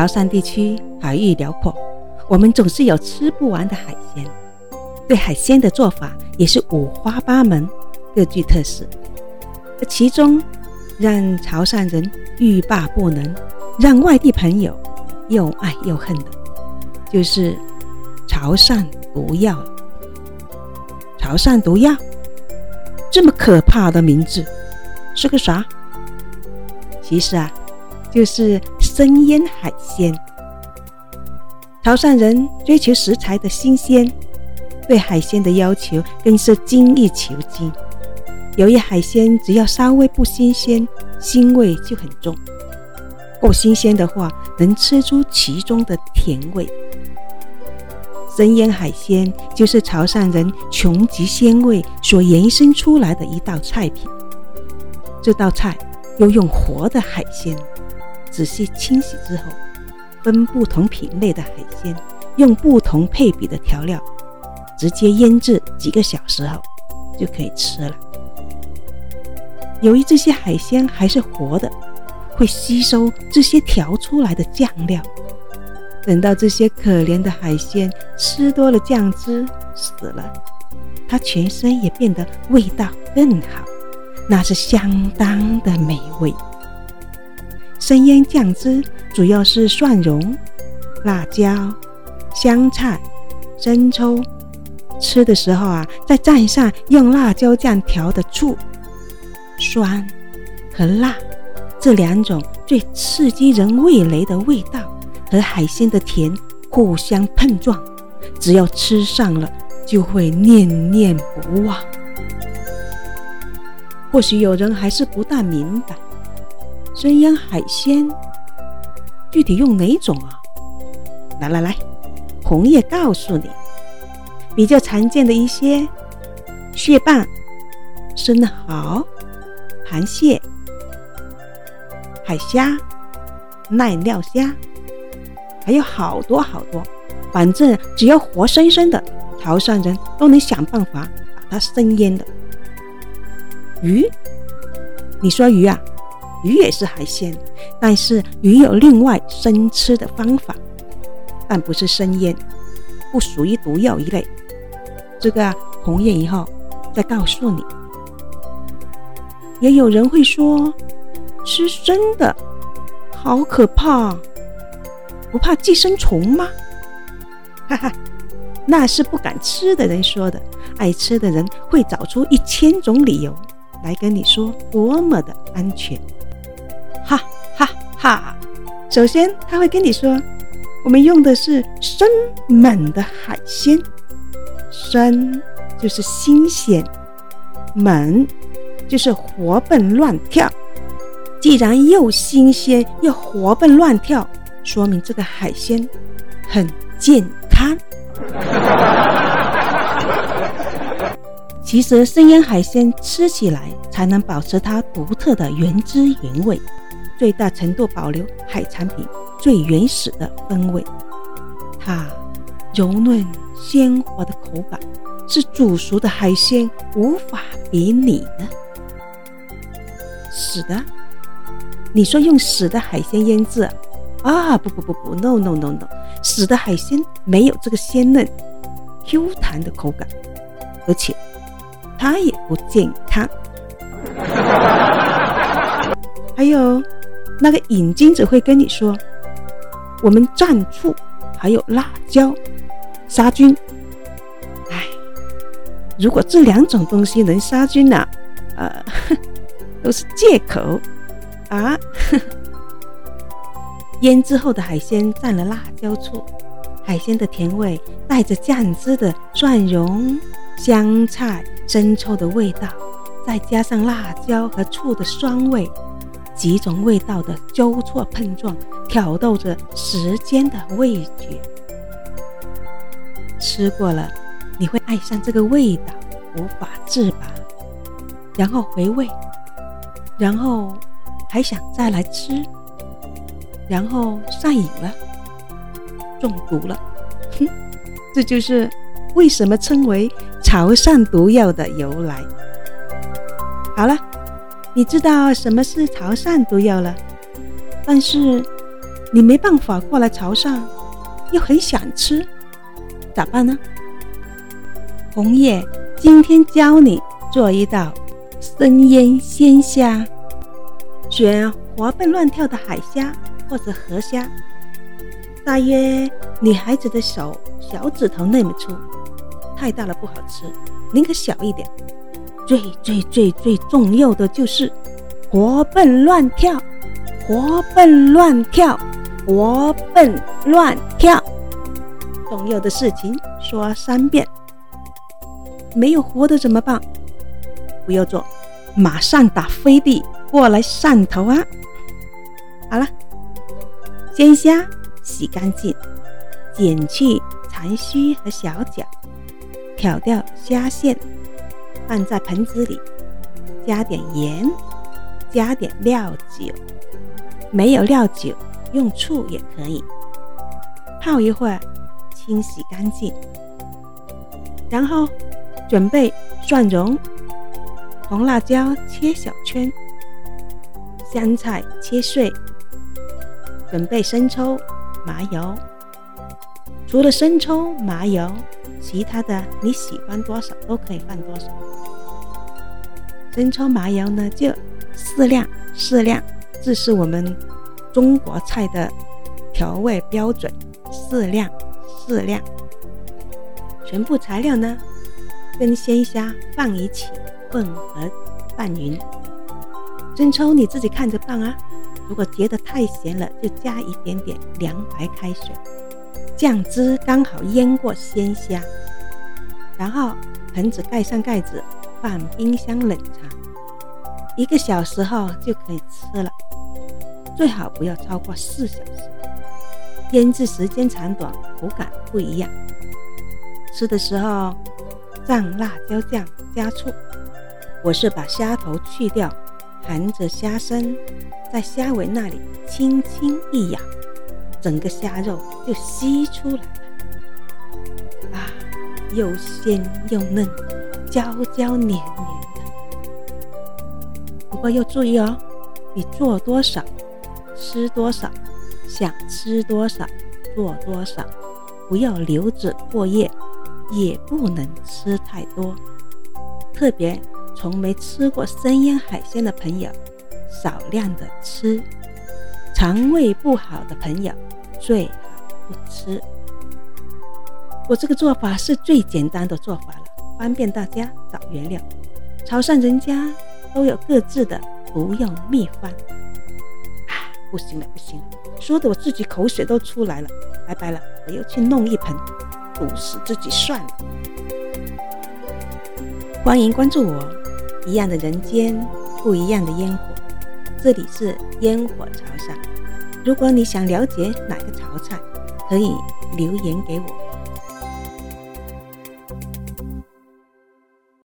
潮汕地区海域辽阔，我们总是有吃不完的海鲜。对海鲜的做法也是五花八门，各具特色。而其中让潮汕人欲罢不能，让外地朋友又爱又恨的，就是潮汕毒药。潮汕毒药，这么可怕的名字，是个啥？其实啊，就是生腌海鲜。潮汕人追求食材的新鲜。对海鲜的要求更是精益求精。由于海鲜只要稍微不新鲜，腥味就很重；够新鲜的话，能吃出其中的甜味。生腌海鲜就是潮汕人穷极鲜味所延伸出来的一道菜品。这道菜又用活的海鲜仔细清洗之后，分不同品类的海鲜，用不同配比的调料。直接腌制几个小时后就可以吃了。由于这些海鲜还是活的，会吸收这些调出来的酱料。等到这些可怜的海鲜吃多了酱汁死了，它全身也变得味道更好，那是相当的美味。生腌酱汁主要是蒜蓉、辣椒、香菜、生抽。吃的时候啊，再蘸上用辣椒酱调的醋，酸和辣这两种最刺激人味蕾的味道和海鲜的甜互相碰撞，只要吃上了就会念念不忘。或许有人还是不大明白，生腌海鲜具体用哪种啊？来来来，红叶告诉你。比较常见的一些蟹棒、生蚝、螃蟹、海虾、濑尿虾，还有好多好多。反正只要活生生的，潮汕人都能想办法把它生腌的。鱼，你说鱼啊？鱼也是海鲜，但是鱼有另外生吃的方法，但不是生腌，不属于毒药一类。这个红叶以后再告诉你。也有人会说，吃生的好可怕，不怕寄生虫吗？哈哈，那是不敢吃的人说的。爱吃的人会找出一千种理由来跟你说多么的安全。哈哈哈！首先他会跟你说，我们用的是生猛的海鲜。生就是新鲜，猛就是活蹦乱跳。既然又新鲜又活蹦乱跳，说明这个海鲜很健康。其实生腌海鲜吃起来才能保持它独特的原汁原味，最大程度保留海产品最原始的风味。它柔嫩。鲜活的口感是煮熟的海鲜无法比拟的。死的？你说用死的海鲜腌制？啊，不不不不，no no no no，死的海鲜没有这个鲜嫩、Q 弹的口感，而且它也不健康。还有那个瘾君子会跟你说，我们蘸醋，还有辣椒。杀菌，哎，如果这两种东西能杀菌呢？呃，都是借口啊！腌制后的海鲜蘸了辣椒醋，海鲜的甜味带着酱汁的蒜蓉、香菜、生抽的味道，再加上辣椒和醋的酸味，几种味道的交错碰撞，挑逗着时间的味觉。吃过了，你会爱上这个味道，无法自拔，然后回味，然后还想再来吃，然后上瘾了，中毒了。哼，这就是为什么称为潮汕毒药的由来。好了，你知道什么是潮汕毒药了，但是你没办法过来潮汕，又很想吃，咋办呢？红叶今天教你做一道生腌鲜虾，选活蹦乱跳的海虾或者河虾，大约女孩子的手小指头那么粗，太大了不好吃，宁可小一点。最最最最重要的就是活蹦乱跳，活蹦乱跳，活蹦乱跳。重要的事情说三遍。没有活的怎么办？不要做，马上打飞的过来上头啊！好了，鲜虾洗干净，剪去残须和小脚，挑掉虾线，放在盆子里，加点盐，加点料酒，没有料酒用醋也可以，泡一会儿，清洗干净，然后。准备蒜蓉、红辣椒切小圈，香菜切碎。准备生抽、麻油。除了生抽、麻油，其他的你喜欢多少都可以放多少。生抽、麻油呢，就适量，适量，这是我们中国菜的调味标准，适量，适量。全部材料呢？跟鲜虾放一起混合拌匀，生抽你自己看着放啊。如果觉得太咸了，就加一点点凉白开水，酱汁刚好淹过鲜虾。然后盆子盖上盖子，放冰箱冷藏，一个小时后就可以吃了。最好不要超过四小时，腌制时间长短口感不一样。吃的时候。蘸辣椒酱加醋，我是把虾头去掉，含着虾身，在虾尾那里轻轻一咬，整个虾肉就吸出来了。啊，又鲜又嫩，焦焦黏黏的。不过要注意哦，你做多少，吃多少，想吃多少，做多少，不要留着过夜。也不能吃太多，特别从没吃过生腌海鲜的朋友，少量的吃。肠胃不好的朋友最好不吃。我这个做法是最简单的做法，方便大家找原料。潮汕人家都有各自的不用秘方。啊，不行了，不行了，说的我自己口水都出来了。拜拜了，我又去弄一盆。毒死自己算了。欢迎关注我，一样的人间，不一样的烟火。这里是烟火潮汕。如果你想了解哪个潮菜，可以留言给我。